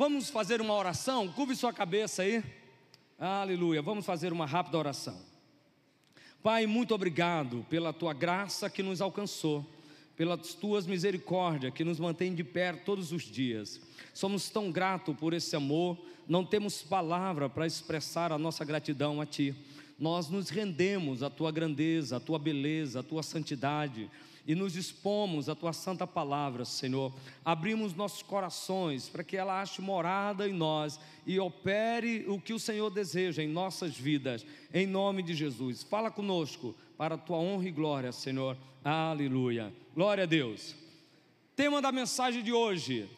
Vamos fazer uma oração? Curve sua cabeça aí. Aleluia. Vamos fazer uma rápida oração. Pai, muito obrigado pela tua graça que nos alcançou, pelas tuas misericórdias que nos mantém de pé todos os dias. Somos tão gratos por esse amor, não temos palavra para expressar a nossa gratidão a Ti. Nós nos rendemos à Tua grandeza, à Tua beleza, à Tua santidade e nos expomos à tua santa palavra, Senhor. Abrimos nossos corações para que ela ache morada em nós e opere o que o Senhor deseja em nossas vidas, em nome de Jesus. Fala conosco para a tua honra e glória, Senhor. Aleluia. Glória a Deus. Tema da mensagem de hoje: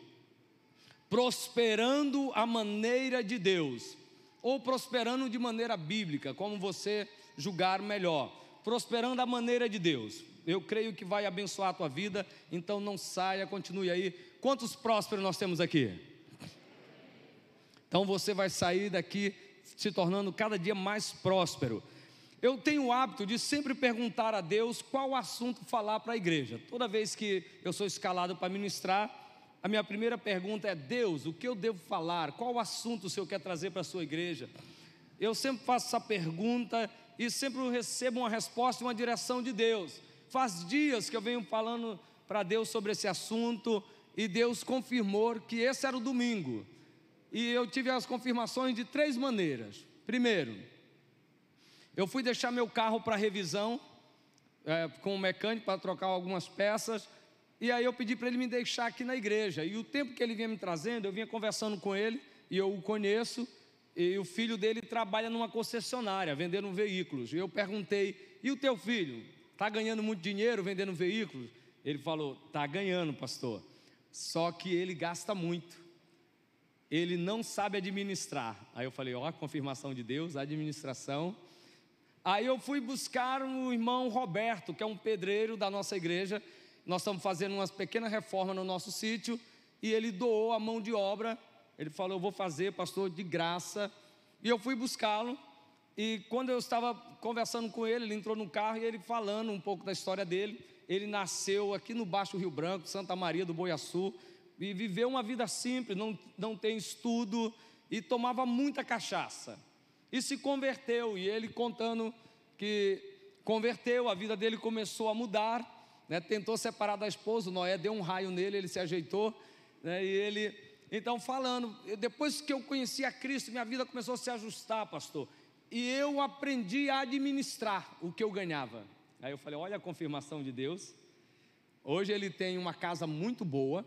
prosperando a maneira de Deus, ou prosperando de maneira bíblica, como você julgar melhor. Prosperando a maneira de Deus eu creio que vai abençoar a tua vida, então não saia, continue aí. Quantos prósperos nós temos aqui? Então você vai sair daqui se tornando cada dia mais próspero. Eu tenho o hábito de sempre perguntar a Deus qual assunto falar para a igreja. Toda vez que eu sou escalado para ministrar, a minha primeira pergunta é: Deus, o que eu devo falar? Qual assunto o Senhor quer trazer para a sua igreja? Eu sempre faço essa pergunta e sempre recebo uma resposta, uma direção de Deus. Faz dias que eu venho falando para Deus sobre esse assunto e Deus confirmou que esse era o domingo. E eu tive as confirmações de três maneiras. Primeiro, eu fui deixar meu carro para revisão é, com o mecânico para trocar algumas peças. E aí eu pedi para ele me deixar aqui na igreja. E o tempo que ele vinha me trazendo, eu vinha conversando com ele, e eu o conheço, e o filho dele trabalha numa concessionária, vendendo veículos. E eu perguntei: e o teu filho? Está ganhando muito dinheiro vendendo veículos? Ele falou: Está ganhando, pastor. Só que ele gasta muito. Ele não sabe administrar. Aí eu falei: Ó, confirmação de Deus, administração. Aí eu fui buscar o irmão Roberto, que é um pedreiro da nossa igreja. Nós estamos fazendo umas pequenas reformas no nosso sítio. E ele doou a mão de obra. Ele falou: Eu vou fazer, pastor, de graça. E eu fui buscá-lo. E quando eu estava conversando com ele, ele entrou no carro e ele falando um pouco da história dele. Ele nasceu aqui no Baixo Rio Branco, Santa Maria do Boiaçu, e viveu uma vida simples, não, não tem estudo, e tomava muita cachaça. E se converteu, e ele contando que converteu, a vida dele começou a mudar, né, tentou separar da esposa, o Noé deu um raio nele, ele se ajeitou, né, e ele, então falando, depois que eu conheci a Cristo, minha vida começou a se ajustar, pastor e eu aprendi a administrar o que eu ganhava. Aí eu falei: olha a confirmação de Deus. Hoje ele tem uma casa muito boa,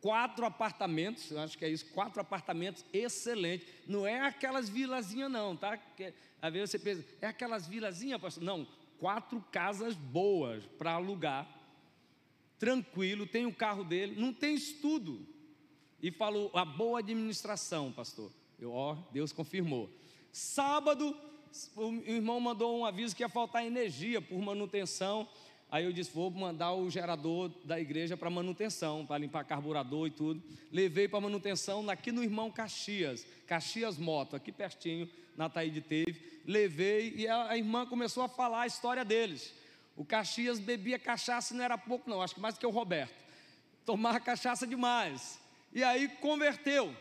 quatro apartamentos, acho que é isso, quatro apartamentos excelentes. Não é aquelas vilazinhas, não, tá? Que, às vezes você pensa, é aquelas vilazinhas, pastor? Não, quatro casas boas para alugar, tranquilo, tem o carro dele, não tem estudo. E falou a boa administração, pastor. Eu, ó, Deus confirmou. Sábado, o irmão mandou um aviso que ia faltar energia por manutenção. Aí eu disse: vou mandar o gerador da igreja para manutenção, para limpar carburador e tudo. Levei para manutenção aqui no irmão Caxias, Caxias Moto, aqui pertinho, na Taíde teve. Levei e a, irmã começou a falar a história deles. O Caxias bebia cachaça, não era pouco, não, acho que mais do que o Roberto. Tomava cachaça demais. E aí converteu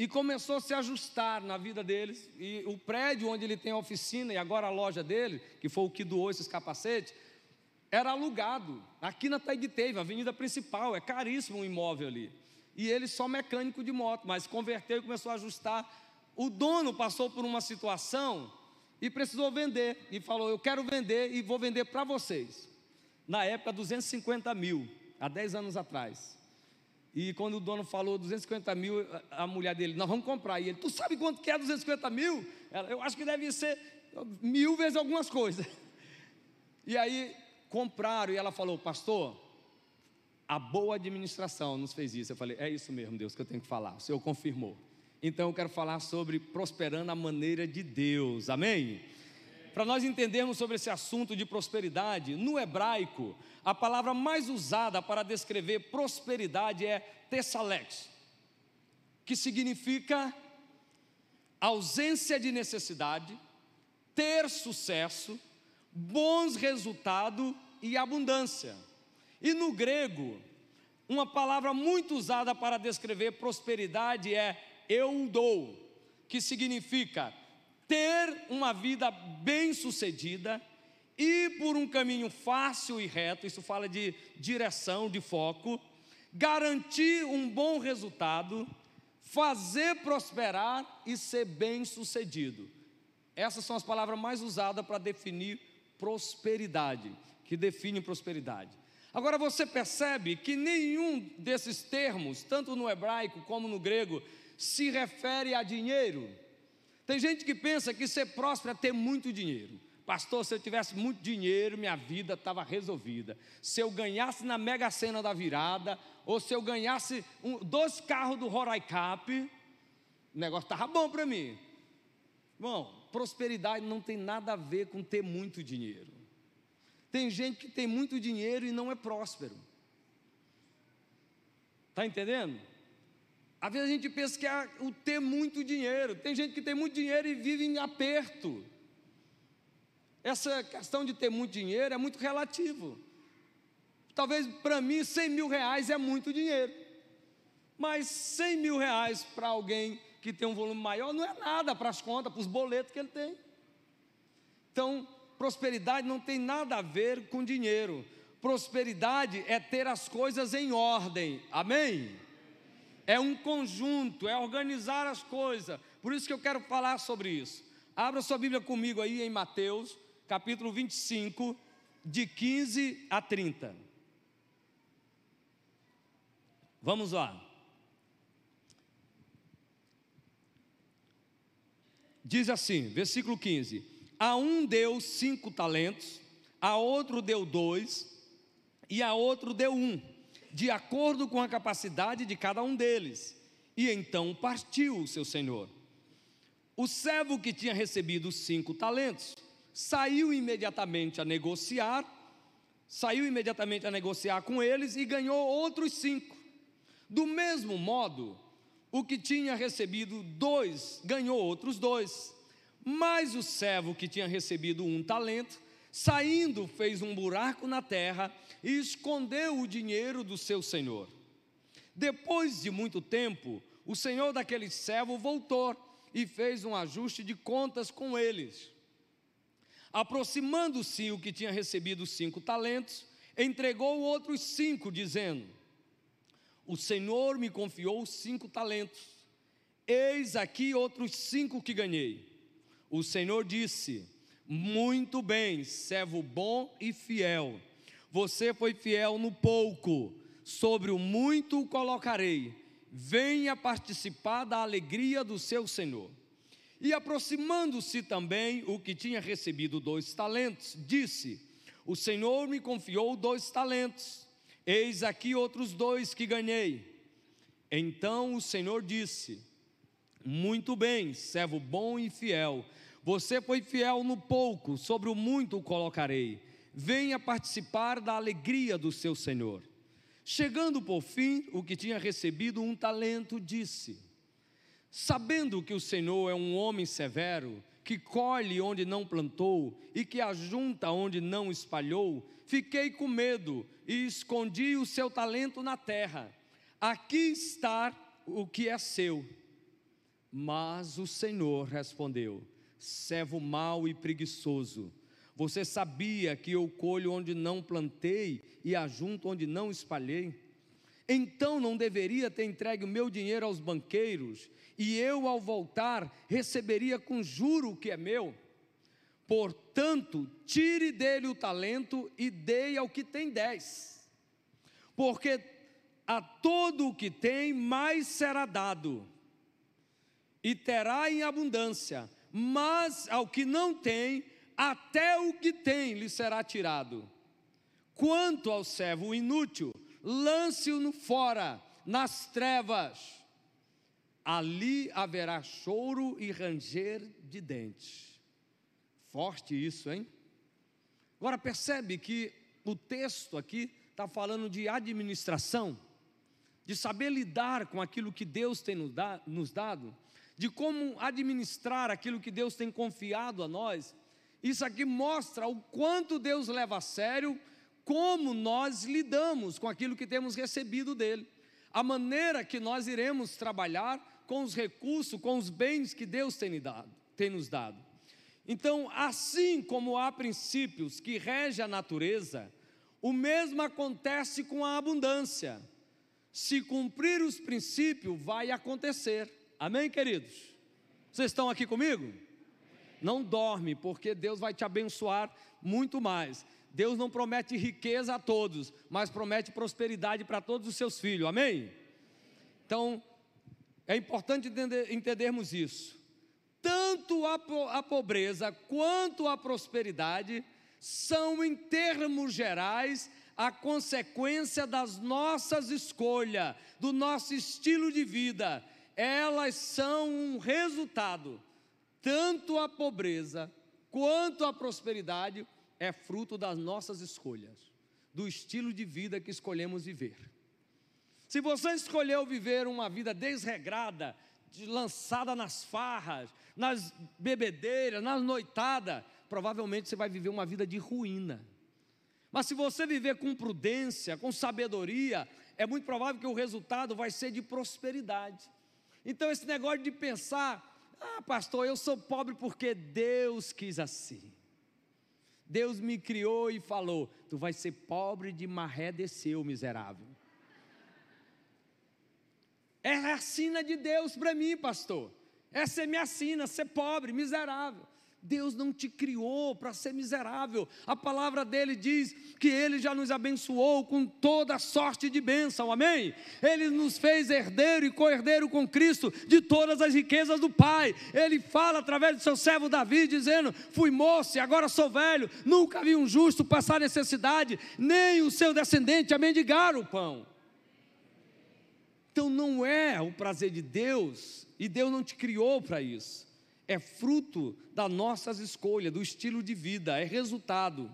e começou a se ajustar na vida deles. E o prédio onde ele tem a oficina e agora a loja dele, que foi o que doou esses capacetes, era alugado. Aqui na Taiguiteve, avenida principal, é caríssimo um imóvel ali. E ele só mecânico de moto, mas converteu e começou a ajustar. O dono passou por uma situação e precisou vender. E falou: Eu quero vender e vou vender para vocês. Na época, 250 mil, há 10 anos atrás. E quando o dono falou 250 mil, a mulher dele, nós vamos comprar. E ele, tu sabe quanto que é 250 mil? Ela, eu acho que deve ser mil vezes algumas coisas. E aí compraram, e ela falou, pastor, a boa administração nos fez isso. Eu falei, é isso mesmo, Deus, que eu tenho que falar. O Senhor confirmou. Então eu quero falar sobre prosperando a maneira de Deus. Amém? Para nós entendermos sobre esse assunto de prosperidade, no hebraico, a palavra mais usada para descrever prosperidade é tessalex, que significa ausência de necessidade, ter sucesso, bons resultados e abundância. E no grego, uma palavra muito usada para descrever prosperidade é eu dou, que significa ter uma vida bem-sucedida, ir por um caminho fácil e reto, isso fala de direção, de foco, garantir um bom resultado, fazer prosperar e ser bem-sucedido. Essas são as palavras mais usadas para definir prosperidade, que define prosperidade. Agora você percebe que nenhum desses termos, tanto no hebraico como no grego, se refere a dinheiro. Tem gente que pensa que ser próspero é ter muito dinheiro. Pastor, se eu tivesse muito dinheiro, minha vida estava resolvida. Se eu ganhasse na mega sena da virada, ou se eu ganhasse um, dois carros do Roraicap, o negócio estava bom para mim. Bom, prosperidade não tem nada a ver com ter muito dinheiro. Tem gente que tem muito dinheiro e não é próspero. Está entendendo? Às vezes a gente pensa que é o ter muito dinheiro. Tem gente que tem muito dinheiro e vive em aperto. Essa questão de ter muito dinheiro é muito relativo. Talvez para mim 100 mil reais é muito dinheiro. Mas 100 mil reais para alguém que tem um volume maior não é nada para as contas, para os boletos que ele tem. Então, prosperidade não tem nada a ver com dinheiro. Prosperidade é ter as coisas em ordem. Amém? É um conjunto, é organizar as coisas. Por isso que eu quero falar sobre isso. Abra sua Bíblia comigo aí em Mateus, capítulo 25, de 15 a 30. Vamos lá. Diz assim, versículo 15: a um deu cinco talentos, a outro deu dois, e a outro deu um, de acordo com a capacidade de cada um deles. E então partiu o seu senhor. O servo que tinha recebido cinco talentos saiu imediatamente a negociar, saiu imediatamente a negociar com eles e ganhou outros cinco. Do mesmo modo, o que tinha recebido dois ganhou outros dois. Mas o servo que tinha recebido um talento, saindo, fez um buraco na terra e escondeu o dinheiro do seu senhor. Depois de muito tempo, o senhor daquele servo voltou e fez um ajuste de contas com eles. Aproximando-se o que tinha recebido cinco talentos, entregou outros cinco, dizendo: O Senhor me confiou cinco talentos, eis aqui outros cinco que ganhei. O Senhor disse: Muito bem, servo bom e fiel. Você foi fiel no pouco, sobre o muito o colocarei. Venha participar da alegria do seu Senhor. E aproximando-se também o que tinha recebido dois talentos, disse: O Senhor me confiou dois talentos, eis aqui outros dois que ganhei. Então o Senhor disse: Muito bem, servo bom e fiel você foi fiel no pouco, sobre o muito o colocarei. Venha participar da alegria do seu Senhor. Chegando por fim, o que tinha recebido um talento disse: Sabendo que o Senhor é um homem severo, que colhe onde não plantou e que ajunta onde não espalhou, fiquei com medo e escondi o seu talento na terra. Aqui está o que é seu. Mas o Senhor respondeu: servo mau e preguiçoso. Você sabia que eu colho onde não plantei e ajunto onde não espalhei? Então não deveria ter entregue o meu dinheiro aos banqueiros, e eu, ao voltar, receberia com juro o que é meu? Portanto, tire dele o talento e dei ao que tem dez, porque a todo o que tem mais será dado, e terá em abundância mas ao que não tem, até o que tem lhe será tirado. Quanto ao servo inútil, lance-o fora, nas trevas. Ali haverá choro e ranger de dentes. Forte isso, hein? Agora percebe que o texto aqui está falando de administração, de saber lidar com aquilo que Deus tem nos dado de como administrar aquilo que Deus tem confiado a nós, isso aqui mostra o quanto Deus leva a sério como nós lidamos com aquilo que temos recebido dele, a maneira que nós iremos trabalhar com os recursos, com os bens que Deus tem, dado, tem nos dado. Então, assim como há princípios que regem a natureza, o mesmo acontece com a abundância. Se cumprir os princípios, vai acontecer. Amém, queridos? Vocês estão aqui comigo? Não dorme, porque Deus vai te abençoar muito mais. Deus não promete riqueza a todos, mas promete prosperidade para todos os seus filhos. Amém? Então, é importante entender, entendermos isso. Tanto a, a pobreza quanto a prosperidade são, em termos gerais, a consequência das nossas escolhas, do nosso estilo de vida. Elas são um resultado. Tanto a pobreza quanto a prosperidade é fruto das nossas escolhas, do estilo de vida que escolhemos viver. Se você escolheu viver uma vida desregrada, lançada nas farras, nas bebedeiras, nas noitadas, provavelmente você vai viver uma vida de ruína. Mas se você viver com prudência, com sabedoria, é muito provável que o resultado vai ser de prosperidade. Então, esse negócio de pensar, ah, pastor, eu sou pobre porque Deus quis assim. Deus me criou e falou: Tu vai ser pobre de maré desceu, miserável. É a sina de Deus para mim, pastor. Essa é minha sina, ser pobre, miserável. Deus não te criou para ser miserável. A palavra dele diz que ele já nos abençoou com toda sorte de bênção, amém? Ele nos fez herdeiro e co-herdeiro com Cristo de todas as riquezas do Pai. Ele fala através do seu servo Davi, dizendo: Fui moço e agora sou velho, nunca vi um justo passar necessidade, nem o seu descendente a mendigar o pão. Então não é o prazer de Deus, e Deus não te criou para isso é fruto das nossas escolhas, do estilo de vida, é resultado.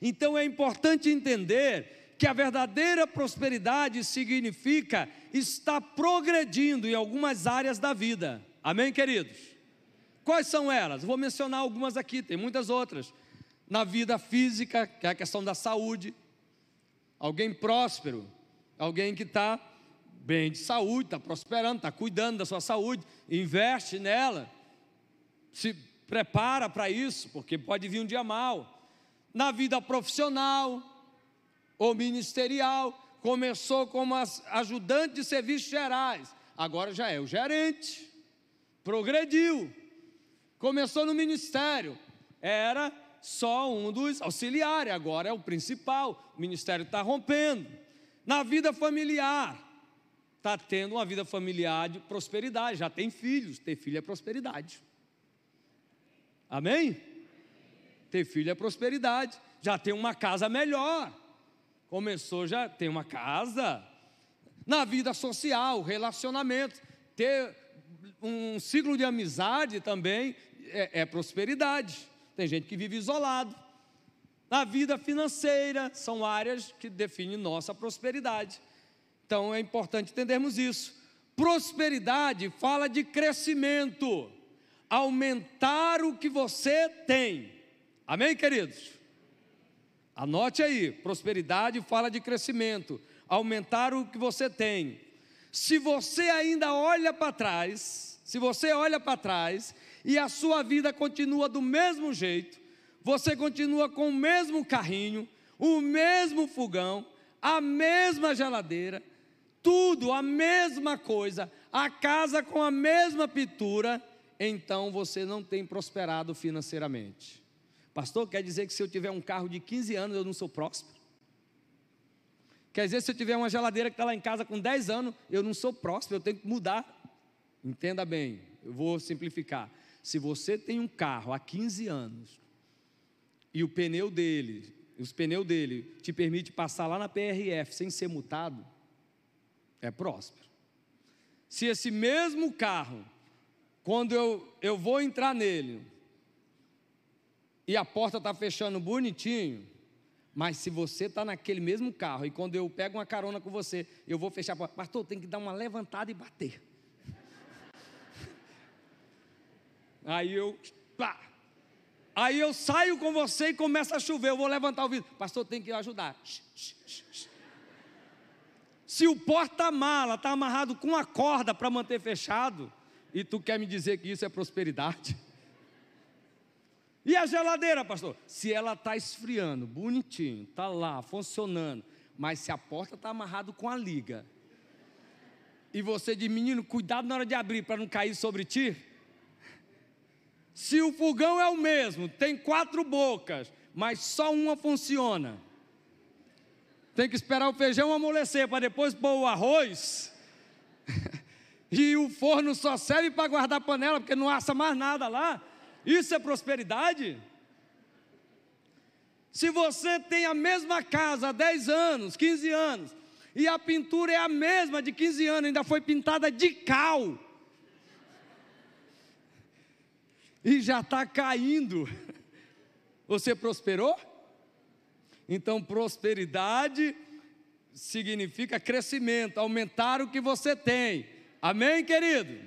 Então é importante entender que a verdadeira prosperidade significa estar progredindo em algumas áreas da vida. Amém, queridos? Quais são elas? Vou mencionar algumas aqui, tem muitas outras. Na vida física, que é a questão da saúde. Alguém próspero, alguém que está bem de saúde, está prosperando, está cuidando da sua saúde, investe nela se prepara para isso, porque pode vir um dia mal. Na vida profissional ou ministerial, começou como ajudante de serviços gerais, agora já é o gerente, progrediu, começou no ministério, era só um dos auxiliares, agora é o principal, o ministério está rompendo. Na vida familiar, está tendo uma vida familiar de prosperidade, já tem filhos, ter filho é prosperidade. Amém? Ter filho é prosperidade. Já tem uma casa melhor. Começou, já tem uma casa. Na vida social, relacionamento. Ter um ciclo de amizade também é, é prosperidade. Tem gente que vive isolado. Na vida financeira, são áreas que definem nossa prosperidade. Então é importante entendermos isso. Prosperidade fala de crescimento aumentar o que você tem. Amém, queridos? Anote aí: prosperidade fala de crescimento, aumentar o que você tem. Se você ainda olha para trás, se você olha para trás e a sua vida continua do mesmo jeito, você continua com o mesmo carrinho, o mesmo fogão, a mesma geladeira, tudo a mesma coisa, a casa com a mesma pintura, então você não tem prosperado financeiramente. Pastor, quer dizer que se eu tiver um carro de 15 anos eu não sou próspero? Quer dizer, se eu tiver uma geladeira que está lá em casa com 10 anos, eu não sou próspero, eu tenho que mudar. Entenda bem, eu vou simplificar. Se você tem um carro há 15 anos e o pneu dele, os pneus dele te permite passar lá na PRF sem ser multado, é próspero. Se esse mesmo carro quando eu, eu vou entrar nele e a porta está fechando bonitinho, mas se você está naquele mesmo carro e quando eu pego uma carona com você, eu vou fechar a porta, pastor, tem que dar uma levantada e bater. Aí eu, pá, Aí eu saio com você e começa a chover. Eu vou levantar o vidro. Pastor, tem que ajudar. Se o porta-mala está amarrado com uma corda para manter fechado, e tu quer me dizer que isso é prosperidade? E a geladeira, pastor? Se ela está esfriando, bonitinho, está lá, funcionando, mas se a porta está amarrada com a liga, e você diz, menino, cuidado na hora de abrir para não cair sobre ti. Se o fogão é o mesmo, tem quatro bocas, mas só uma funciona. Tem que esperar o feijão amolecer para depois pôr o arroz. e o forno só serve para guardar panela, porque não assa mais nada lá. Isso é prosperidade? Se você tem a mesma casa há 10 anos, 15 anos, e a pintura é a mesma de 15 anos, ainda foi pintada de cal, e já está caindo, você prosperou? Então, prosperidade significa crescimento, aumentar o que você tem. Amém, querido?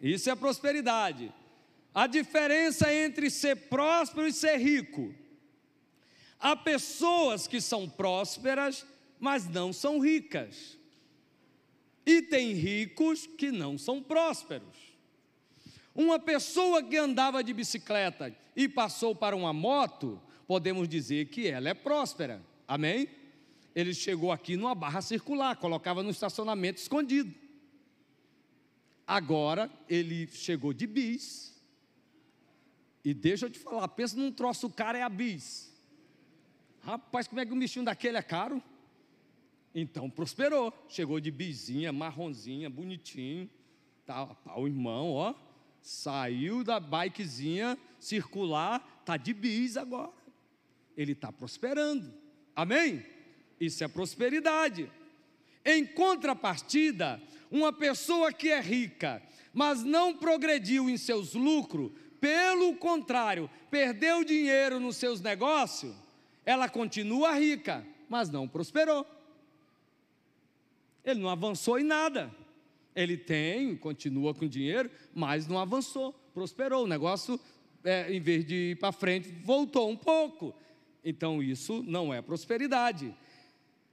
Isso é prosperidade. A diferença entre ser próspero e ser rico. Há pessoas que são prósperas, mas não são ricas. E tem ricos que não são prósperos. Uma pessoa que andava de bicicleta e passou para uma moto, podemos dizer que ela é próspera. Amém? Ele chegou aqui numa barra circular, colocava no estacionamento escondido. Agora ele chegou de bis. E deixa eu te falar, pensa num troço cara é a bis. Rapaz, como é que um bichinho daquele é caro? Então prosperou, chegou de bizinha, marronzinha, bonitinho. Tá, o irmão, ó, saiu da bikezinha circular, tá de bis agora ele está prosperando. Amém? Isso é prosperidade. Em contrapartida, uma pessoa que é rica, mas não progrediu em seus lucros, pelo contrário, perdeu dinheiro nos seus negócios, ela continua rica, mas não prosperou. Ele não avançou em nada. Ele tem, continua com dinheiro, mas não avançou, prosperou. O negócio, é, em vez de ir para frente, voltou um pouco. Então isso não é prosperidade.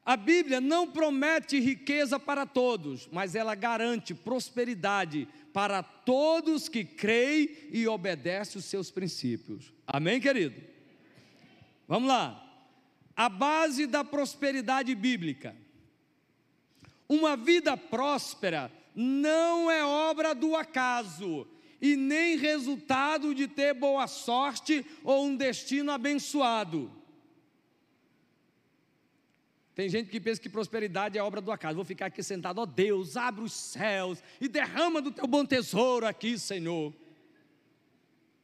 A Bíblia não promete riqueza para todos, mas ela garante prosperidade para todos que creem e obedecem os seus princípios. Amém, querido? Vamos lá. A base da prosperidade bíblica. Uma vida próspera não é obra do acaso e nem resultado de ter boa sorte ou um destino abençoado. Tem gente que pensa que prosperidade é obra do acaso. Vou ficar aqui sentado, ó oh, Deus, abre os céus e derrama do teu bom tesouro aqui, Senhor.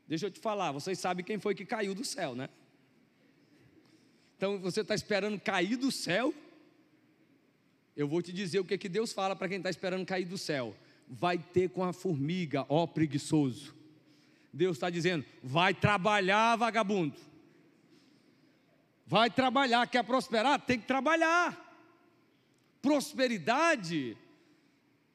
Deixa eu te falar, vocês sabem quem foi que caiu do céu, né? Então você está esperando cair do céu? Eu vou te dizer o que, que Deus fala para quem está esperando cair do céu. Vai ter com a formiga, ó preguiçoso. Deus está dizendo: vai trabalhar, vagabundo. Vai trabalhar, quer prosperar? Tem que trabalhar. Prosperidade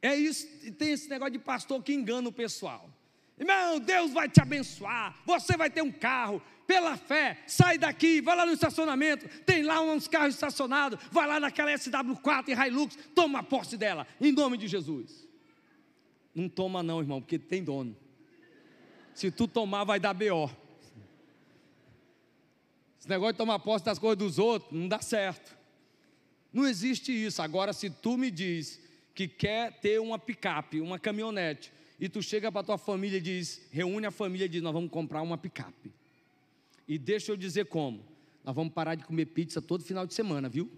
é isso, e tem esse negócio de pastor que engana o pessoal. Irmão, Deus vai te abençoar, você vai ter um carro, pela fé, sai daqui, vai lá no estacionamento, tem lá uns carros estacionados, vai lá naquela SW4 e Hilux, toma posse dela, em nome de Jesus. Não toma não, irmão, porque tem dono. Se tu tomar, vai dar BO. Esse negócio de tomar posse das coisas dos outros não dá certo. Não existe isso. Agora, se tu me diz que quer ter uma picape, uma caminhonete, e tu chega para tua família e diz, reúne a família e diz, nós vamos comprar uma picape. E deixa eu dizer como. Nós vamos parar de comer pizza todo final de semana, viu?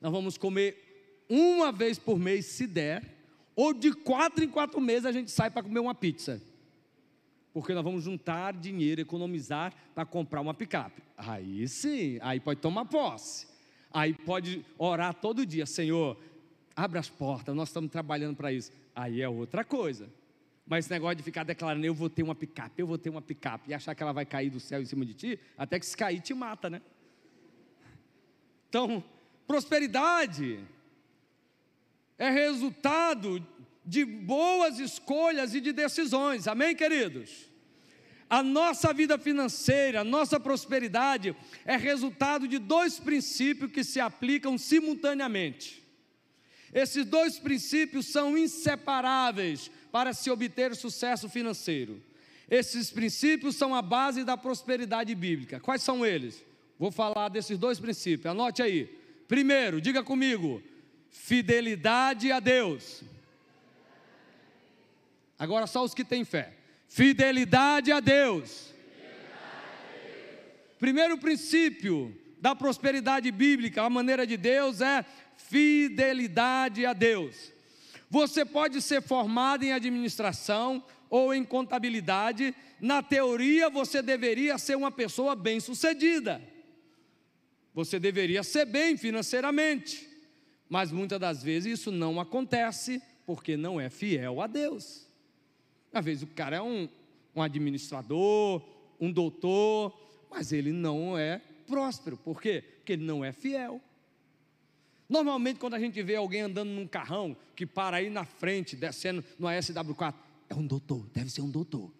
Nós vamos comer uma vez por mês, se der, ou de quatro em quatro meses a gente sai para comer uma pizza porque nós vamos juntar dinheiro, economizar para comprar uma picape. Aí sim, aí pode tomar posse. Aí pode orar todo dia, Senhor, abre as portas, nós estamos trabalhando para isso. Aí é outra coisa. Mas esse negócio de ficar declarando, eu vou ter uma picape, eu vou ter uma picape, e achar que ela vai cair do céu em cima de ti, até que se cair te mata, né? Então, prosperidade é resultado de boas escolhas e de decisões, amém, queridos? A nossa vida financeira, a nossa prosperidade é resultado de dois princípios que se aplicam simultaneamente. Esses dois princípios são inseparáveis para se obter sucesso financeiro. Esses princípios são a base da prosperidade bíblica. Quais são eles? Vou falar desses dois princípios, anote aí. Primeiro, diga comigo: fidelidade a Deus. Agora só os que têm fé. Fidelidade a Deus. Primeiro princípio da prosperidade bíblica, a maneira de Deus é fidelidade a Deus. Você pode ser formado em administração ou em contabilidade, na teoria você deveria ser uma pessoa bem-sucedida. Você deveria ser bem financeiramente, mas muitas das vezes isso não acontece porque não é fiel a Deus. Às vezes o cara é um, um administrador, um doutor, mas ele não é próspero. Por quê? Porque ele não é fiel. Normalmente, quando a gente vê alguém andando num carrão que para aí na frente, descendo no SW4, é um doutor, deve ser um doutor.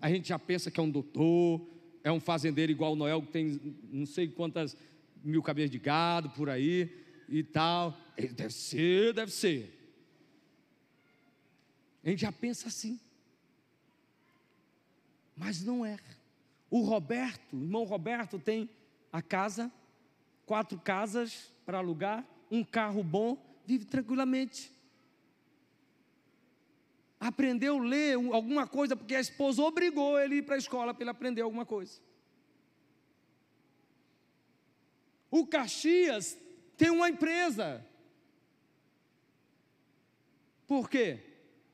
A gente já pensa que é um doutor, é um fazendeiro igual o Noel, que tem não sei quantas mil cabeças de gado por aí e tal. Ele deve ser, deve ser. A gente já pensa assim. Mas não é. O Roberto, o irmão Roberto, tem a casa, quatro casas para alugar, um carro bom, vive tranquilamente. Aprendeu a ler alguma coisa, porque a esposa obrigou ele a ir para a escola para ele aprender alguma coisa. O Caxias tem uma empresa. Por quê?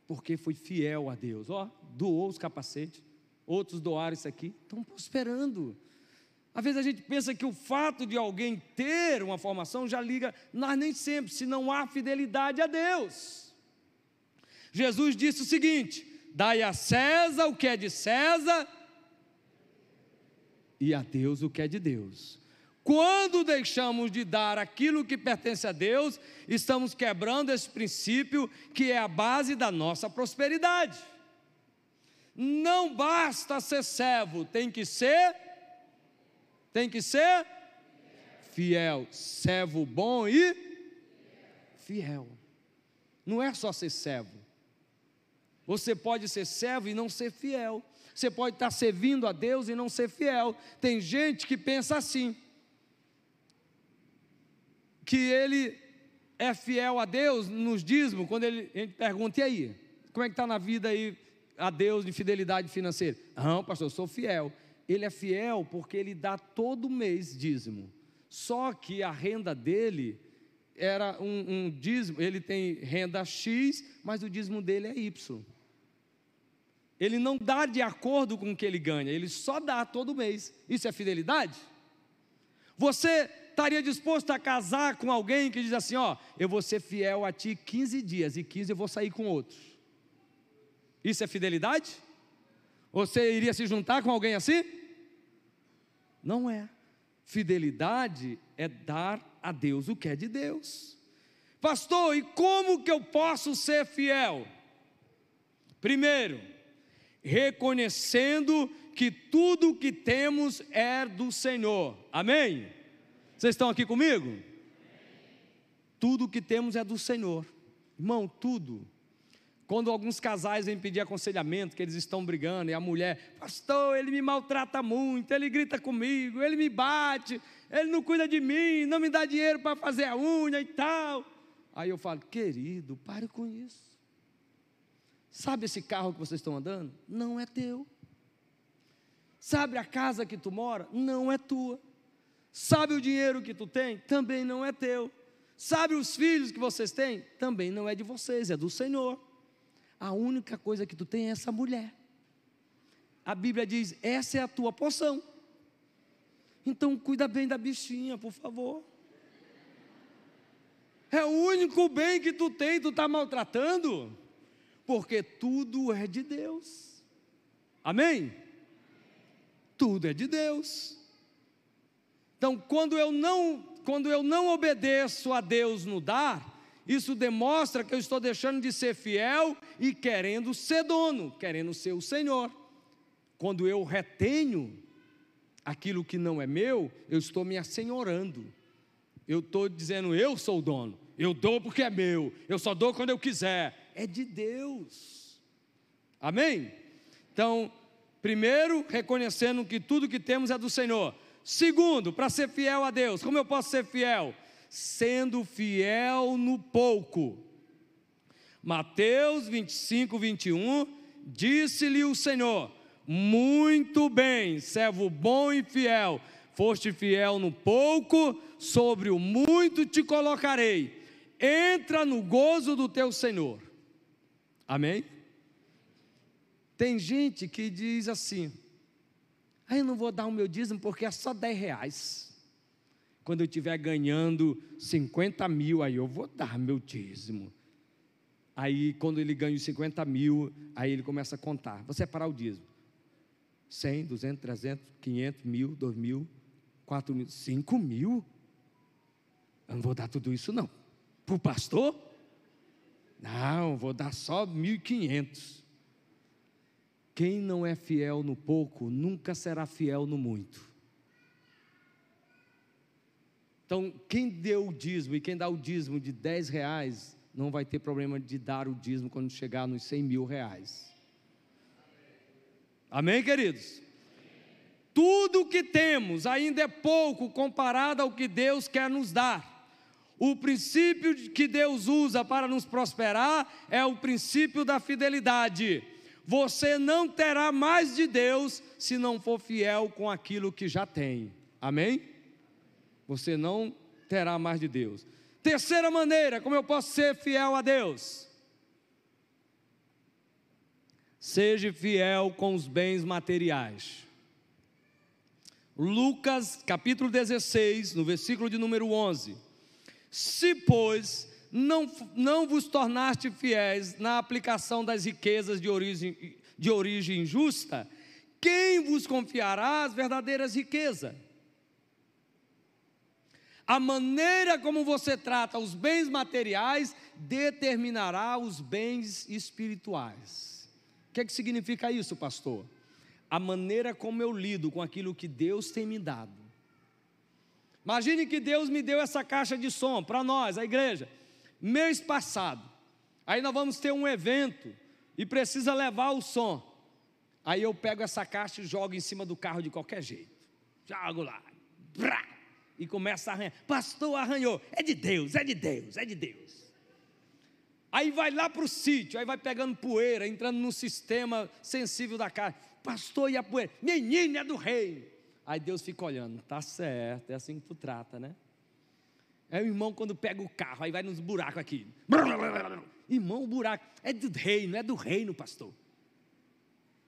Porque foi fiel a Deus. Ó, doou os capacetes, outros doaram isso aqui, estão prosperando. Às vezes a gente pensa que o fato de alguém ter uma formação já liga, mas nem sempre, se não há fidelidade a Deus. Jesus disse o seguinte: dai a César o que é de César e a Deus o que é de Deus. Quando deixamos de dar aquilo que pertence a Deus, estamos quebrando esse princípio que é a base da nossa prosperidade. Não basta ser servo, tem que ser tem que ser fiel, servo bom e fiel. Não é só ser servo. Você pode ser servo e não ser fiel. Você pode estar servindo a Deus e não ser fiel. Tem gente que pensa assim: que ele é fiel a Deus nos dízimos, quando ele, a gente pergunta, e aí? Como é que está na vida aí a Deus de fidelidade financeira? Não, pastor, eu sou fiel ele é fiel porque ele dá todo mês dízimo. Só que a renda dele era um, um dízimo, ele tem renda X, mas o dízimo dele é Y. Ele não dá de acordo com o que ele ganha, ele só dá todo mês. Isso é fidelidade? Você estaria disposto a casar com alguém que diz assim: Ó, eu vou ser fiel a ti 15 dias e 15 eu vou sair com outros? Isso é fidelidade? Você iria se juntar com alguém assim? Não é. Fidelidade é dar a Deus o que é de Deus. Pastor, e como que eu posso ser fiel? Primeiro, reconhecendo que tudo que temos é do Senhor. Amém? Vocês estão aqui comigo? Tudo que temos é do Senhor. Irmão, tudo. Quando alguns casais vêm pedir aconselhamento, que eles estão brigando, e a mulher, pastor, ele me maltrata muito, ele grita comigo, ele me bate, ele não cuida de mim, não me dá dinheiro para fazer a unha e tal. Aí eu falo, querido, pare com isso. Sabe esse carro que vocês estão andando? Não é teu. Sabe a casa que tu mora? Não é tua. Sabe o dinheiro que tu tem? Também não é teu. Sabe os filhos que vocês têm? Também não é de vocês, é do Senhor a única coisa que tu tem é essa mulher. A Bíblia diz: essa é a tua porção. Então cuida bem da bichinha, por favor. É o único bem que tu tem, tu está maltratando, porque tudo é de Deus. Amém? Tudo é de Deus. Então, quando eu não, quando eu não obedeço a Deus no dar, isso demonstra que eu estou deixando de ser fiel e querendo ser dono, querendo ser o Senhor. quando eu retenho aquilo que não é meu, eu estou me assenhorando. Eu estou dizendo, eu sou o dono. Eu dou porque é meu. Eu só dou quando eu quiser. É de Deus. Amém? Então, primeiro, reconhecendo que tudo que temos é do Senhor. Segundo, para ser fiel a Deus, como eu posso ser fiel? Sendo fiel no pouco. Mateus 25, 21, disse-lhe o Senhor: Muito bem, servo bom e fiel, foste fiel no pouco, sobre o muito te colocarei. Entra no gozo do teu Senhor. Amém? Tem gente que diz assim: ah, eu não vou dar o meu dízimo porque é só 10 reais. Quando eu estiver ganhando 50 mil, aí eu vou dar meu dízimo. Aí, quando ele ganha os 50 mil, aí ele começa a contar. Vou separar o dízimo: 100, 200, 300, 500, mil, 2 mil, 4 mil, 5 mil. Eu não vou dar tudo isso, não. Para o pastor? Não, vou dar só 1.500. Quem não é fiel no pouco, nunca será fiel no muito. Então, quem deu o dízimo e quem dá o dízimo de 10 reais, não vai ter problema de dar o dízimo quando chegar nos 100 mil reais. Amém, queridos? Tudo que temos ainda é pouco comparado ao que Deus quer nos dar. O princípio que Deus usa para nos prosperar é o princípio da fidelidade. Você não terá mais de Deus se não for fiel com aquilo que já tem. Amém? Você não terá mais de Deus. Terceira maneira, como eu posso ser fiel a Deus? Seja fiel com os bens materiais. Lucas capítulo 16, no versículo de número 11. Se, pois, não, não vos tornaste fiéis na aplicação das riquezas de origem, de origem injusta, quem vos confiará as verdadeiras riquezas? A maneira como você trata os bens materiais determinará os bens espirituais. O que, é que significa isso, pastor? A maneira como eu lido com aquilo que Deus tem me dado Imagine que Deus me deu essa caixa de som para nós, a igreja, mês passado. Aí nós vamos ter um evento e precisa levar o som. Aí eu pego essa caixa e jogo em cima do carro de qualquer jeito. Jogo lá. Brá, e começa a arranhar. Pastor arranhou. É de Deus, é de Deus, é de Deus. Aí vai lá para o sítio, aí vai pegando poeira, entrando no sistema sensível da caixa. Pastor e a poeira. Menino é do rei. Aí Deus fica olhando, tá certo, é assim que tu trata, né? É o irmão quando pega o carro, aí vai nos buracos aqui. Irmão, o buraco é do reino, é do reino, pastor.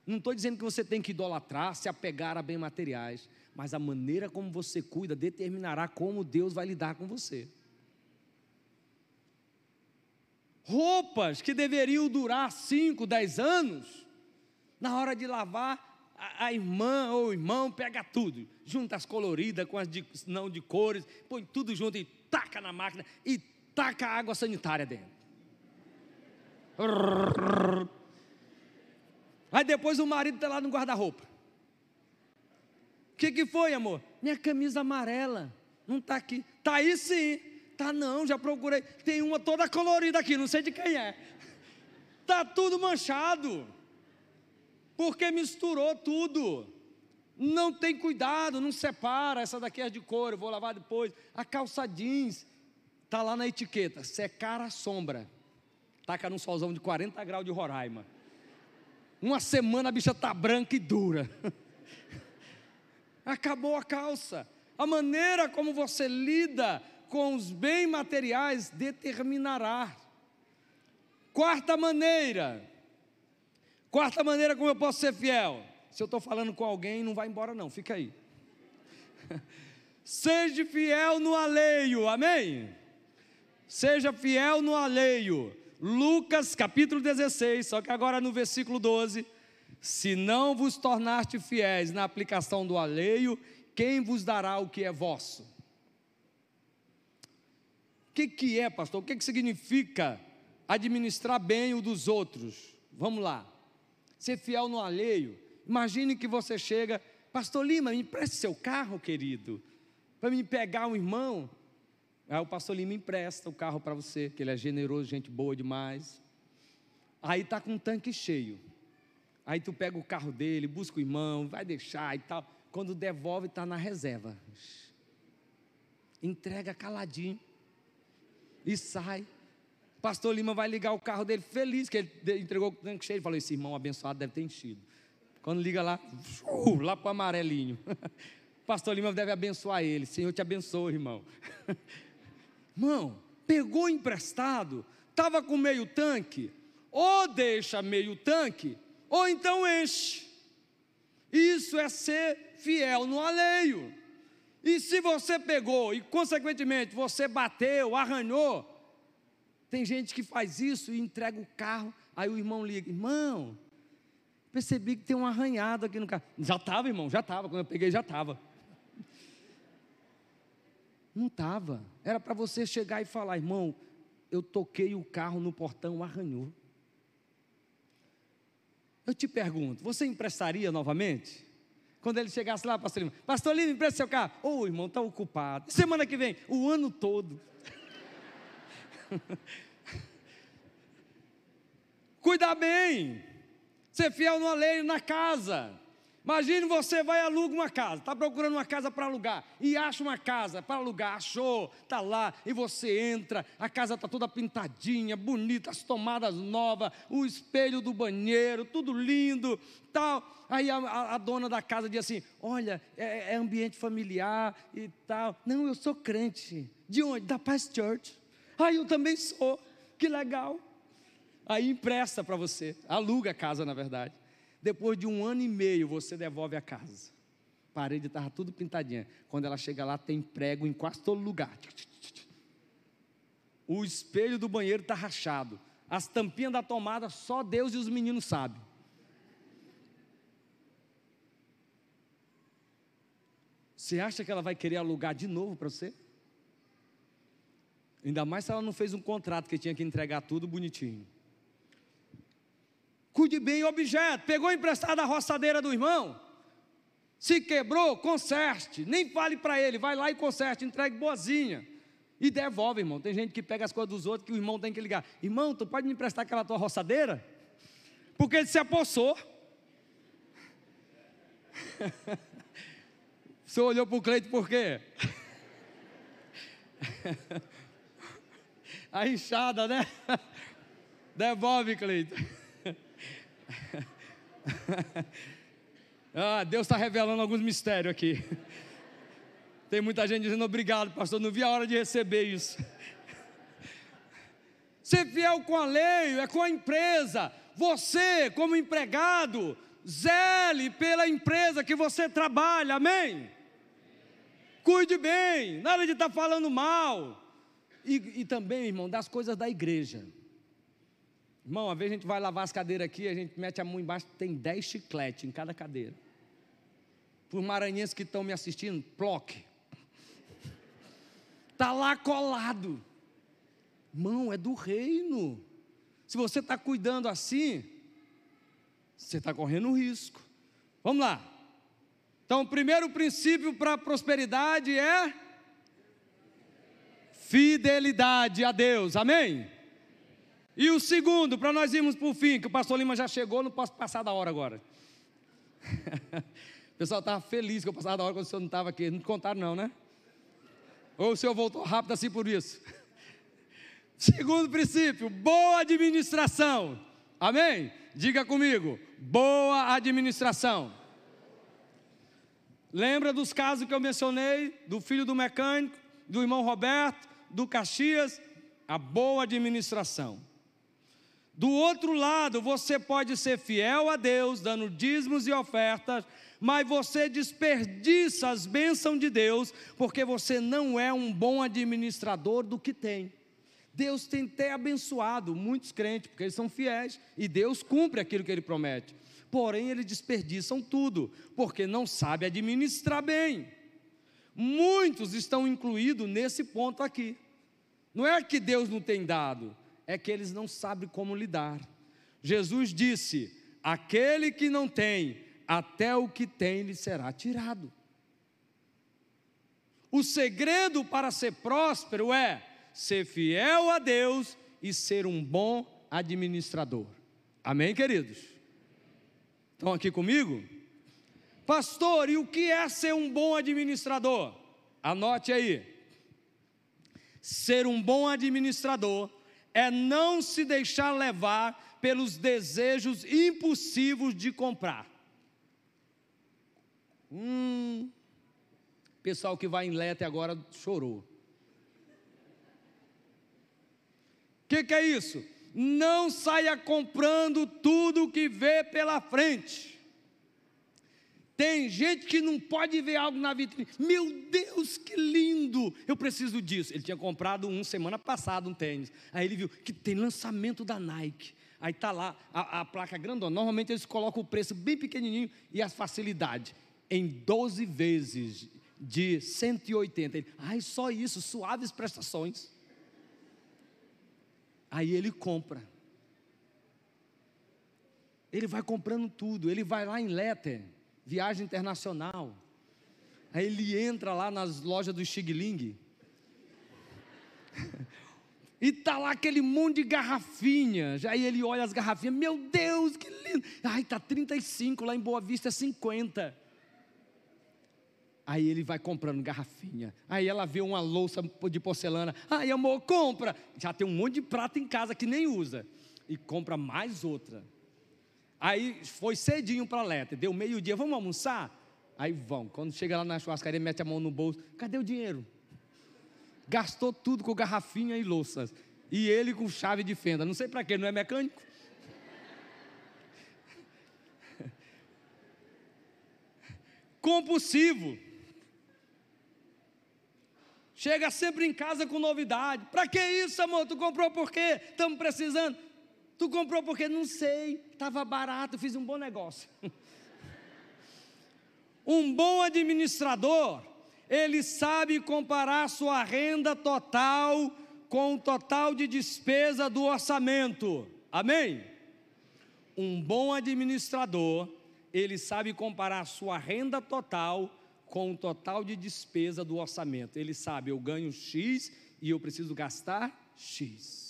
Não estou dizendo que você tem que idolatrar, se apegar a bem materiais, mas a maneira como você cuida determinará como Deus vai lidar com você. Roupas que deveriam durar 5, 10 anos, na hora de lavar, a, irmã ou o irmão pega tudo, junta as coloridas com as de, não de cores, põe tudo junto e taca na máquina e taca a água sanitária dentro. Aí depois o marido está lá no guarda-roupa. O que, que foi, amor? Minha camisa amarela. Não está aqui. Está aí sim. Tá não, já procurei. Tem uma toda colorida aqui, não sei de quem é. Tá tudo manchado porque misturou tudo. Não tem cuidado, não separa. Essa daqui é de eu vou lavar depois. A calça jeans, está lá na etiqueta: secar a sombra. Taca num solzão de 40 graus de Roraima. Uma semana a bicha está branca e dura. Acabou a calça. A maneira como você lida com os bens materiais determinará. Quarta maneira, Quarta maneira como eu posso ser fiel. Se eu estou falando com alguém, não vai embora, não, fica aí. Seja fiel no alheio, amém? Seja fiel no alheio. Lucas capítulo 16, só que agora no versículo 12: Se não vos tornaste fiéis na aplicação do alheio, quem vos dará o que é vosso? O que, que é, pastor? O que, que significa administrar bem o dos outros? Vamos lá. Ser fiel no alheio Imagine que você chega, Pastor Lima, me empreste seu carro, querido, para me pegar um irmão. Aí o pastor Lima empresta o carro para você, que ele é generoso, gente boa demais. Aí tá com um tanque cheio. Aí tu pega o carro dele, busca o irmão, vai deixar e tal. Quando devolve, está na reserva. Entrega caladinho. E sai. Pastor Lima vai ligar o carro dele feliz que ele entregou o tanque cheio. Ele falou: Esse irmão abençoado deve ter enchido. Quando liga lá, uh, lá para o amarelinho. Pastor Lima deve abençoar ele. Senhor te abençoe, irmão. Irmão, pegou emprestado, estava com meio tanque, ou deixa meio tanque, ou então enche. Isso é ser fiel no alheio. E se você pegou e, consequentemente, você bateu, arranhou, tem gente que faz isso e entrega o carro, aí o irmão liga: irmão, percebi que tem um arranhado aqui no carro. Já estava, irmão, já estava. Quando eu peguei, já estava. Não estava. Era para você chegar e falar, irmão, eu toquei o carro no portão, arranhou. Eu te pergunto, você emprestaria novamente? Quando ele chegasse lá, pastor Lima, pastor Lima, empresta seu carro. Ô oh, irmão, está ocupado. Semana que vem, o ano todo. Cuidar bem, ser fiel no alheio, na casa. Imagine você vai e aluga uma casa, está procurando uma casa para alugar e acha uma casa para alugar, achou, está lá e você entra, a casa está toda pintadinha, bonita, as tomadas novas, o espelho do banheiro, tudo lindo, tal. Aí a, a, a dona da casa diz assim: Olha, é, é, ambiente familiar e tal. Não, eu sou crente. De onde? Da Paz Church. Ah, eu também sou. Que legal. Aí empresta para você, aluga a casa, na verdade. Depois de um ano e meio, você devolve a casa. Parede estava tudo pintadinha. Quando ela chega lá, tem prego em quase todo lugar. O espelho do banheiro está rachado. As tampinhas da tomada, só Deus e os meninos sabem. Você acha que ela vai querer alugar de novo para você? Ainda mais se ela não fez um contrato que tinha que entregar tudo bonitinho. Cuide bem o objeto. Pegou emprestado a roçadeira do irmão. Se quebrou, conserte. Nem fale para ele, vai lá e conserte, entregue boazinha. E devolve, irmão. Tem gente que pega as coisas dos outros que o irmão tem que ligar. Irmão, tu pode me emprestar aquela tua roçadeira? Porque ele se apossou. Você olhou para o Cleito por quê? A enxada, né? Devolve, Cleito. ah, Deus está revelando alguns mistérios aqui. Tem muita gente dizendo obrigado, pastor. Não vi a hora de receber isso. Ser fiel com a lei é com a empresa. Você, como empregado, zele pela empresa que você trabalha, amém? Cuide bem, nada de estar tá falando mal. E, e também, irmão, das coisas da igreja. Irmão, às vezes a gente vai lavar as cadeiras aqui, a gente mete a mão embaixo, tem 10 chicletes em cada cadeira. Por maranhenses que estão me assistindo, ploque. Está lá colado. Irmão, é do reino. Se você está cuidando assim, você está correndo risco. Vamos lá. Então, o primeiro princípio para a prosperidade é fidelidade a Deus. Amém? E o segundo, para nós irmos para o fim, que o pastor Lima já chegou, não posso passar da hora agora. o pessoal estava feliz que eu passava da hora quando o senhor não estava aqui. Não contaram, não, né? Ou o senhor voltou rápido assim por isso? Segundo princípio, boa administração. Amém? Diga comigo, boa administração. Lembra dos casos que eu mencionei? Do filho do mecânico, do irmão Roberto, do Caxias? A boa administração. Do outro lado, você pode ser fiel a Deus, dando dízimos e ofertas, mas você desperdiça as bênçãos de Deus, porque você não é um bom administrador do que tem. Deus tem até abençoado muitos crentes, porque eles são fiéis, e Deus cumpre aquilo que Ele promete. Porém, eles desperdiçam tudo, porque não sabe administrar bem. Muitos estão incluídos nesse ponto aqui. Não é que Deus não tem dado, é que eles não sabem como lidar. Jesus disse: aquele que não tem até o que tem lhe será tirado. O segredo para ser próspero é ser fiel a Deus e ser um bom administrador. Amém, queridos? Estão aqui comigo? Pastor, e o que é ser um bom administrador? Anote aí. Ser um bom administrador é não se deixar levar pelos desejos impulsivos de comprar. Hum, pessoal que vai em Lete agora chorou. O que, que é isso? Não saia comprando tudo que vê pela frente. Tem gente que não pode ver algo na vitrine. Meu Deus, que lindo! Eu preciso disso. Ele tinha comprado um semana passada um tênis. Aí ele viu que tem lançamento da Nike. Aí tá lá a, a placa grandona. Normalmente eles colocam o preço bem pequenininho e a facilidade em 12 vezes de 180. Ele, Ai, só isso, suaves prestações. Aí ele compra. Ele vai comprando tudo. Ele vai lá em Letter, viagem internacional. Aí ele entra lá nas lojas do Xigling. E tá lá aquele monte de garrafinha. Aí ele olha as garrafinhas, meu Deus, que lindo. Ai, tá 35, lá em Boa Vista é 50. Aí ele vai comprando garrafinha. Aí ela vê uma louça de porcelana. Ai, amor, compra. Já tem um monte de prata em casa que nem usa. E compra mais outra. Aí foi cedinho para Leta. Deu meio-dia, vamos almoçar? Aí vão. Quando chega lá na churrascaria, mete a mão no bolso. Cadê o dinheiro? Gastou tudo com garrafinha e louças. E ele com chave de fenda. Não sei para quê, não é mecânico? Compulsivo. Chega sempre em casa com novidade. Para que isso, amor? Tu comprou por quê? Estamos precisando. Tu comprou porque não sei, estava barato, fiz um bom negócio. um bom administrador, ele sabe comparar sua renda total com o total de despesa do orçamento. Amém? Um bom administrador, ele sabe comparar sua renda total com o total de despesa do orçamento. Ele sabe, eu ganho X e eu preciso gastar X.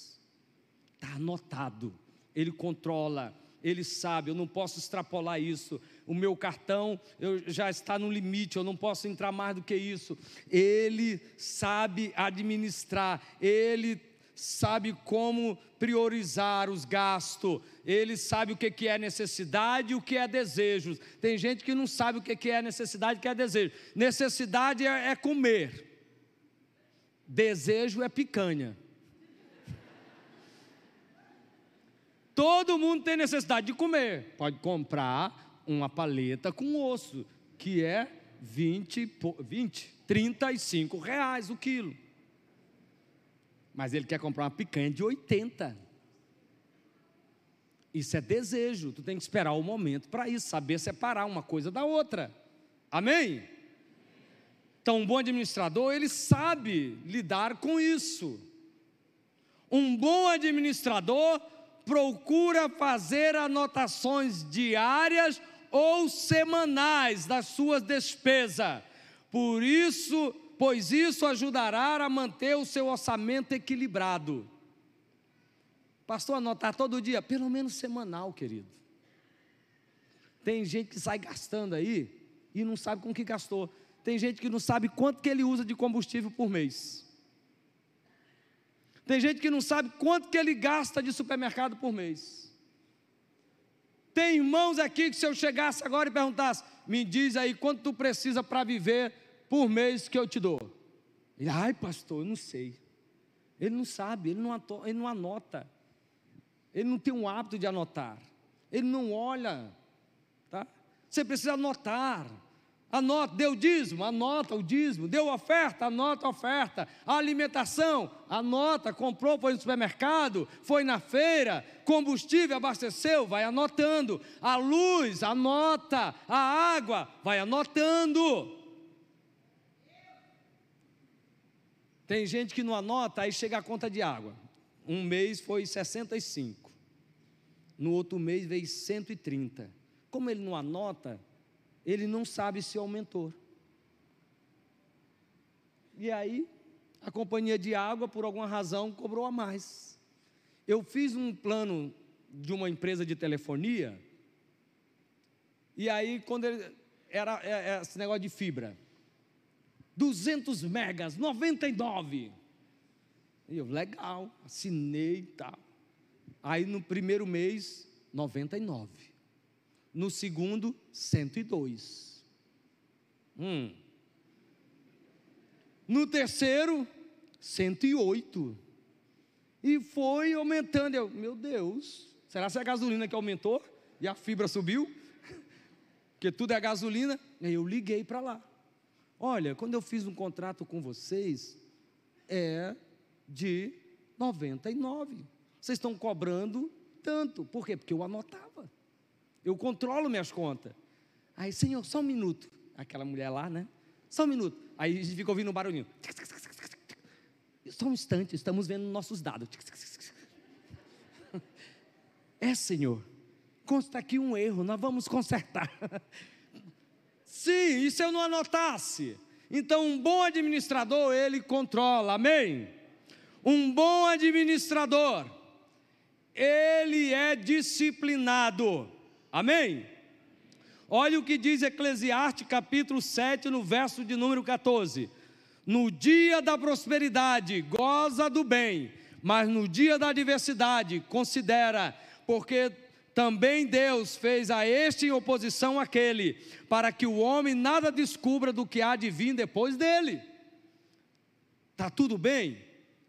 Está anotado. Ele controla, ele sabe, eu não posso extrapolar isso. O meu cartão eu, já está no limite, eu não posso entrar mais do que isso. Ele sabe administrar, ele sabe como priorizar os gastos, ele sabe o que é necessidade e o que é desejo. Tem gente que não sabe o que é necessidade e o que é desejo. Necessidade é, é comer, desejo é picanha. Todo mundo tem necessidade de comer. Pode comprar uma paleta com osso, que é 20, 20 35 reais o quilo mas ele quer comprar uma picanha de 80. Isso é desejo, tu tem que esperar o momento para isso, saber separar uma coisa da outra. Amém? Então, um bom administrador, ele sabe lidar com isso. Um bom administrador procura fazer anotações diárias ou semanais das suas despesas. Por isso, pois isso ajudará a manter o seu orçamento equilibrado. Pastor, anotar todo dia, pelo menos semanal, querido. Tem gente que sai gastando aí e não sabe com que gastou. Tem gente que não sabe quanto que ele usa de combustível por mês. Tem gente que não sabe quanto que ele gasta de supermercado por mês. Tem irmãos aqui que se eu chegasse agora e perguntasse, me diz aí quanto tu precisa para viver por mês que eu te dou? Ele, ai, pastor, eu não sei. Ele não sabe, ele não, ele não anota. Ele não tem um hábito de anotar. Ele não olha. Tá? Você precisa anotar. Anota, deu dízimo, anota o dízimo, deu oferta, anota a oferta, a alimentação, anota, comprou, foi no supermercado, foi na feira, combustível, abasteceu, vai anotando, a luz, anota, a água, vai anotando. Tem gente que não anota, aí chega a conta de água. Um mês foi 65. No outro mês veio 130. Como ele não anota, ele não sabe se aumentou. E aí, a companhia de água, por alguma razão, cobrou a mais. Eu fiz um plano de uma empresa de telefonia, e aí, quando ele, era é, é, esse negócio de fibra, 200 megas, 99. E eu, legal, assinei e tal. Aí no primeiro mês, 99. No segundo, 102. Hum. No terceiro, 108. E foi aumentando. Eu, meu Deus, será que é a gasolina que aumentou? E a fibra subiu? Porque tudo é gasolina. Aí eu liguei para lá. Olha, quando eu fiz um contrato com vocês, é de 99. Vocês estão cobrando tanto. Por quê? Porque eu anotava. Eu controlo minhas contas. Aí, senhor, só um minuto. Aquela mulher lá, né? Só um minuto. Aí a gente fica ouvindo um barulhinho. Só um instante, estamos vendo nossos dados. É, Senhor, consta aqui um erro, nós vamos consertar. Sim, se eu não anotasse? Então, um bom administrador, ele controla, amém? Um bom administrador, ele é disciplinado, amém? Olha o que diz Eclesiastes capítulo 7, no verso de número 14: No dia da prosperidade, goza do bem, mas no dia da adversidade, considera, porque também Deus fez a este em oposição àquele, para que o homem nada descubra do que há de vir depois dele. Está tudo bem?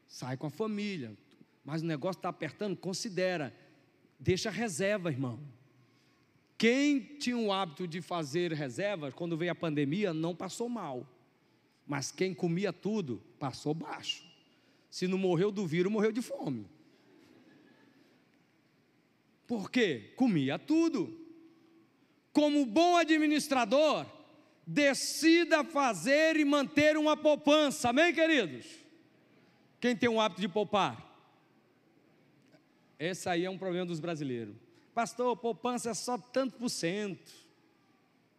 Sai com a família, mas o negócio está apertando, considera, deixa reserva, irmão. Quem tinha o hábito de fazer reservas, quando veio a pandemia, não passou mal. Mas quem comia tudo, passou baixo. Se não morreu do vírus, morreu de fome. Por quê? Comia tudo. Como bom administrador, decida fazer e manter uma poupança. Amém, queridos? Quem tem o hábito de poupar? Esse aí é um problema dos brasileiros. Pastor, poupança é só tanto por cento,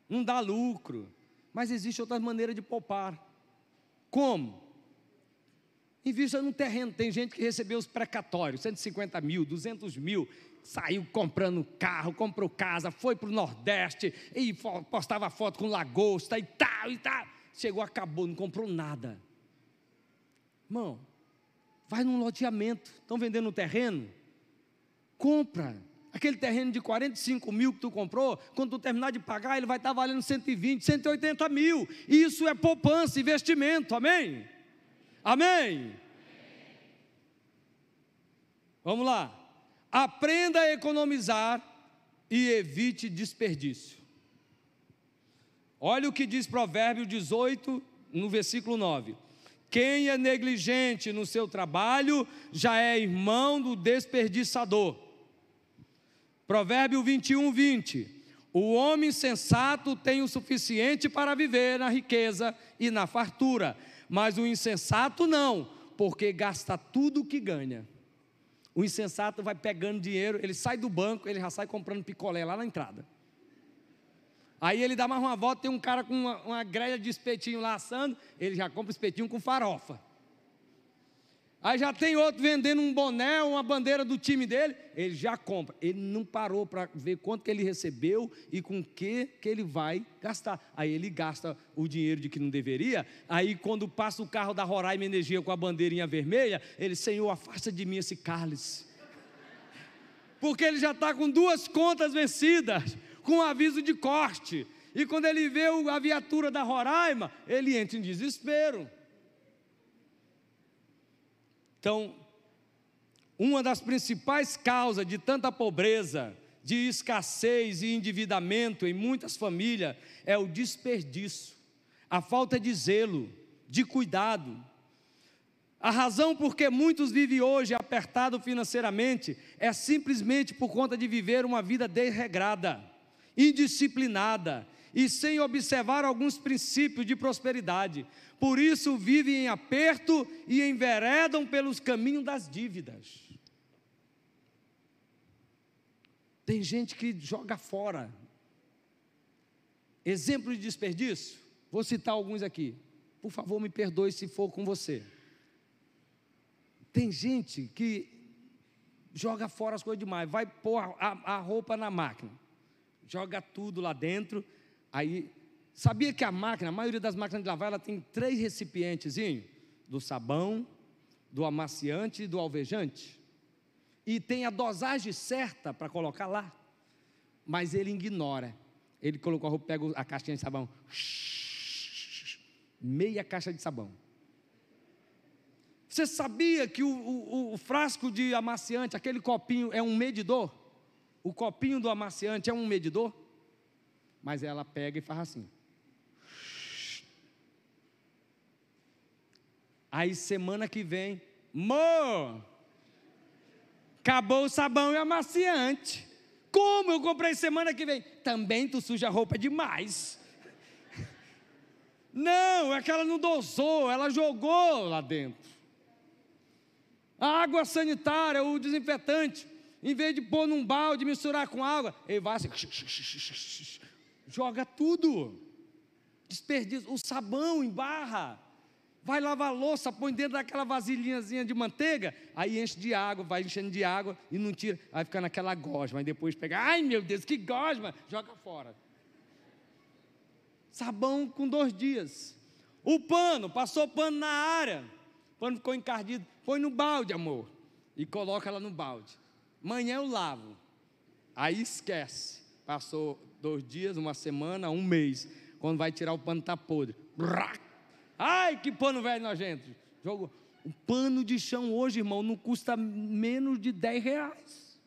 não dá lucro. Mas existe outra maneira de poupar. Como? Invista num terreno. Tem gente que recebeu os precatórios, 150 mil, 200 mil, saiu comprando carro, comprou casa, foi para o Nordeste e postava foto com lagosta e tal e tal. Chegou, acabou, não comprou nada. Irmão, vai num loteamento, estão vendendo um terreno? Compra. Aquele terreno de 45 mil que tu comprou, quando tu terminar de pagar, ele vai estar valendo 120, 180 mil. Isso é poupança, investimento, amém? Amém? Vamos lá. Aprenda a economizar e evite desperdício. Olha o que diz Provérbio 18, no versículo 9. Quem é negligente no seu trabalho já é irmão do desperdiçador. Provérbio 21, 20. O homem sensato tem o suficiente para viver na riqueza e na fartura, mas o insensato não, porque gasta tudo o que ganha. O insensato vai pegando dinheiro, ele sai do banco, ele já sai comprando picolé lá na entrada. Aí ele dá mais uma volta, tem um cara com uma, uma grelha de espetinho lá assando, ele já compra espetinho com farofa. Aí já tem outro vendendo um boné, uma bandeira do time dele, ele já compra. Ele não parou para ver quanto que ele recebeu e com que que ele vai gastar. Aí ele gasta o dinheiro de que não deveria. Aí quando passa o carro da Roraima Energia com a bandeirinha vermelha, ele, Senhor, afasta de mim esse cálice. Porque ele já está com duas contas vencidas, com aviso de corte. E quando ele vê a viatura da Roraima, ele entra em desespero. Então, uma das principais causas de tanta pobreza, de escassez e endividamento em muitas famílias é o desperdício, a falta de zelo, de cuidado. A razão por que muitos vivem hoje apertado financeiramente é simplesmente por conta de viver uma vida desregrada, indisciplinada e sem observar alguns princípios de prosperidade. Por isso vivem em aperto e enveredam pelos caminhos das dívidas. Tem gente que joga fora exemplo de desperdício, vou citar alguns aqui. Por favor, me perdoe se for com você. Tem gente que joga fora as coisas demais, vai pôr a, a roupa na máquina, joga tudo lá dentro, aí sabia que a máquina, a maioria das máquinas de lavar, ela tem três recipientes, do sabão, do amaciante e do alvejante. E tem a dosagem certa para colocar lá. Mas ele ignora. Ele colocou a roupa, pega a caixinha de sabão. Meia caixa de sabão. Você sabia que o, o, o, frasco de amaciante, aquele copinho, é um medidor? O copinho do amaciante é um medidor? Mas ela pega e faz assim. Aí semana que vem, Mô, acabou o sabão e amaciante. Como eu comprei semana que vem? Também tu suja a roupa demais. Não, é que ela não dosou, ela jogou lá dentro. A água sanitária, o desinfetante, em vez de pôr num balde, misturar com água, ele vai assim, joga tudo. Desperdício, o sabão em barra. Vai lavar louça, põe dentro daquela vasilhinhazinha de manteiga, aí enche de água, vai enchendo de água e não tira, vai ficar naquela gosma, e depois pega, ai meu Deus, que gosma, joga fora. Sabão com dois dias. O pano, passou pano na área, o pano ficou encardido, põe no balde, amor, e coloca ela no balde. Amanhã eu lavo. Aí esquece. Passou dois dias, uma semana, um mês. Quando vai tirar o pano, está podre. Ai, que pano velho nojento. Jogo. O pano de chão hoje, irmão, não custa menos de 10 reais.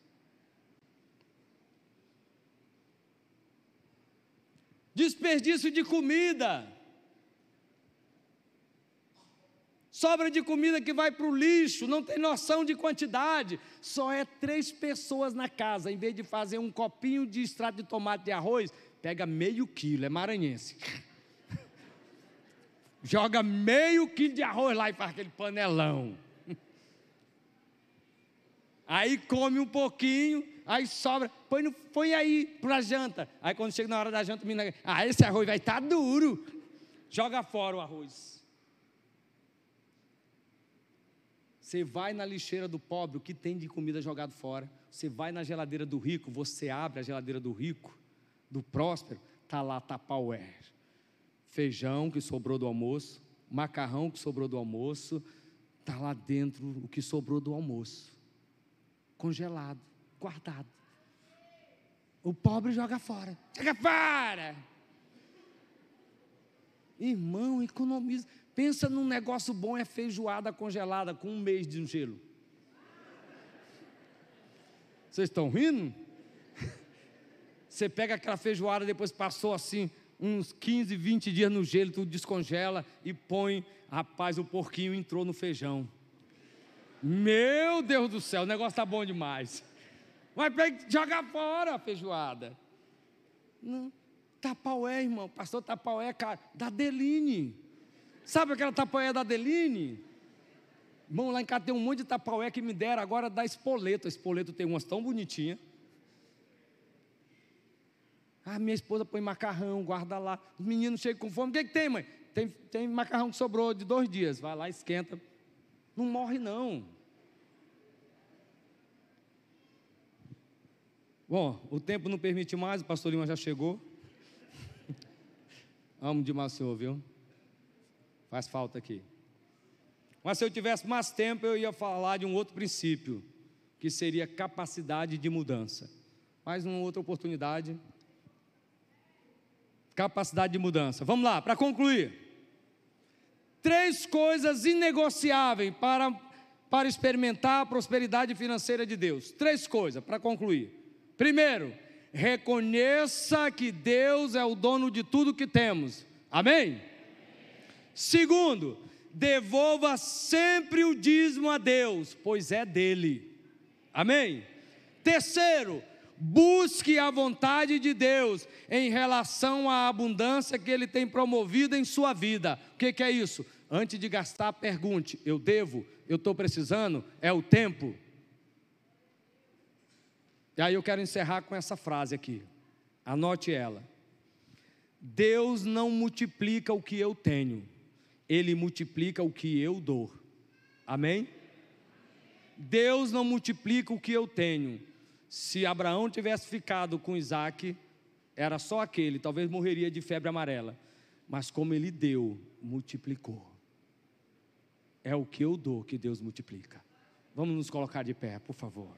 Desperdício de comida. Sobra de comida que vai para o lixo, não tem noção de quantidade. Só é três pessoas na casa. Em vez de fazer um copinho de extrato de tomate de arroz, pega meio quilo, é maranhense joga meio quilo de arroz lá e faz aquele panelão. Aí come um pouquinho, aí sobra, põe, no, põe aí para janta. Aí quando chega na hora da janta, menina, ah, esse arroz vai estar tá duro. Joga fora o arroz. Você vai na lixeira do pobre, o que tem de comida jogado fora. Você vai na geladeira do rico, você abre a geladeira do rico, do próspero, tá lá tapaué feijão que sobrou do almoço, macarrão que sobrou do almoço, está lá dentro o que sobrou do almoço, congelado, guardado. O pobre joga fora, joga fora. Irmão, economiza. Pensa num negócio bom, é feijoada congelada com um mês de gelo. Vocês estão rindo? Você pega aquela feijoada, depois passou assim, uns 15, 20 dias no gelo, tu descongela e põe. Rapaz, o porquinho entrou no feijão. Meu Deus do céu, o negócio está bom demais. Mas pega, joga fora a feijoada. Não. Tapaué, irmão. Pastor Tapaué, cara, da Deline. Sabe aquela Tapaué da Deline? Irmão, lá em casa tem um monte de Tapaué que me deram agora da Espoleto. A Espoleto tem umas tão bonitinhas. Ah, minha esposa põe macarrão, guarda lá. Os meninos chegam com fome. O que, é que tem, mãe? Tem, tem macarrão que sobrou de dois dias. Vai lá, esquenta. Não morre, não. Bom, o tempo não permite mais, o pastor Lima já chegou. Amo demais o senhor, viu? Faz falta aqui. Mas se eu tivesse mais tempo, eu ia falar de um outro princípio, que seria capacidade de mudança. Mas numa outra oportunidade, Capacidade de mudança. Vamos lá, para concluir. Três coisas inegociáveis para, para experimentar a prosperidade financeira de Deus. Três coisas para concluir. Primeiro, reconheça que Deus é o dono de tudo que temos. Amém? Segundo, devolva sempre o dízimo a Deus, pois é dele. Amém? Terceiro, Busque a vontade de Deus em relação à abundância que Ele tem promovido em sua vida. O que, que é isso? Antes de gastar, pergunte: eu devo? Eu estou precisando? É o tempo? E aí eu quero encerrar com essa frase aqui. Anote ela. Deus não multiplica o que eu tenho, Ele multiplica o que eu dou. Amém? Deus não multiplica o que eu tenho. Se Abraão tivesse ficado com Isaac, era só aquele, talvez morreria de febre amarela. Mas como ele deu, multiplicou. É o que eu dou que Deus multiplica. Vamos nos colocar de pé, por favor.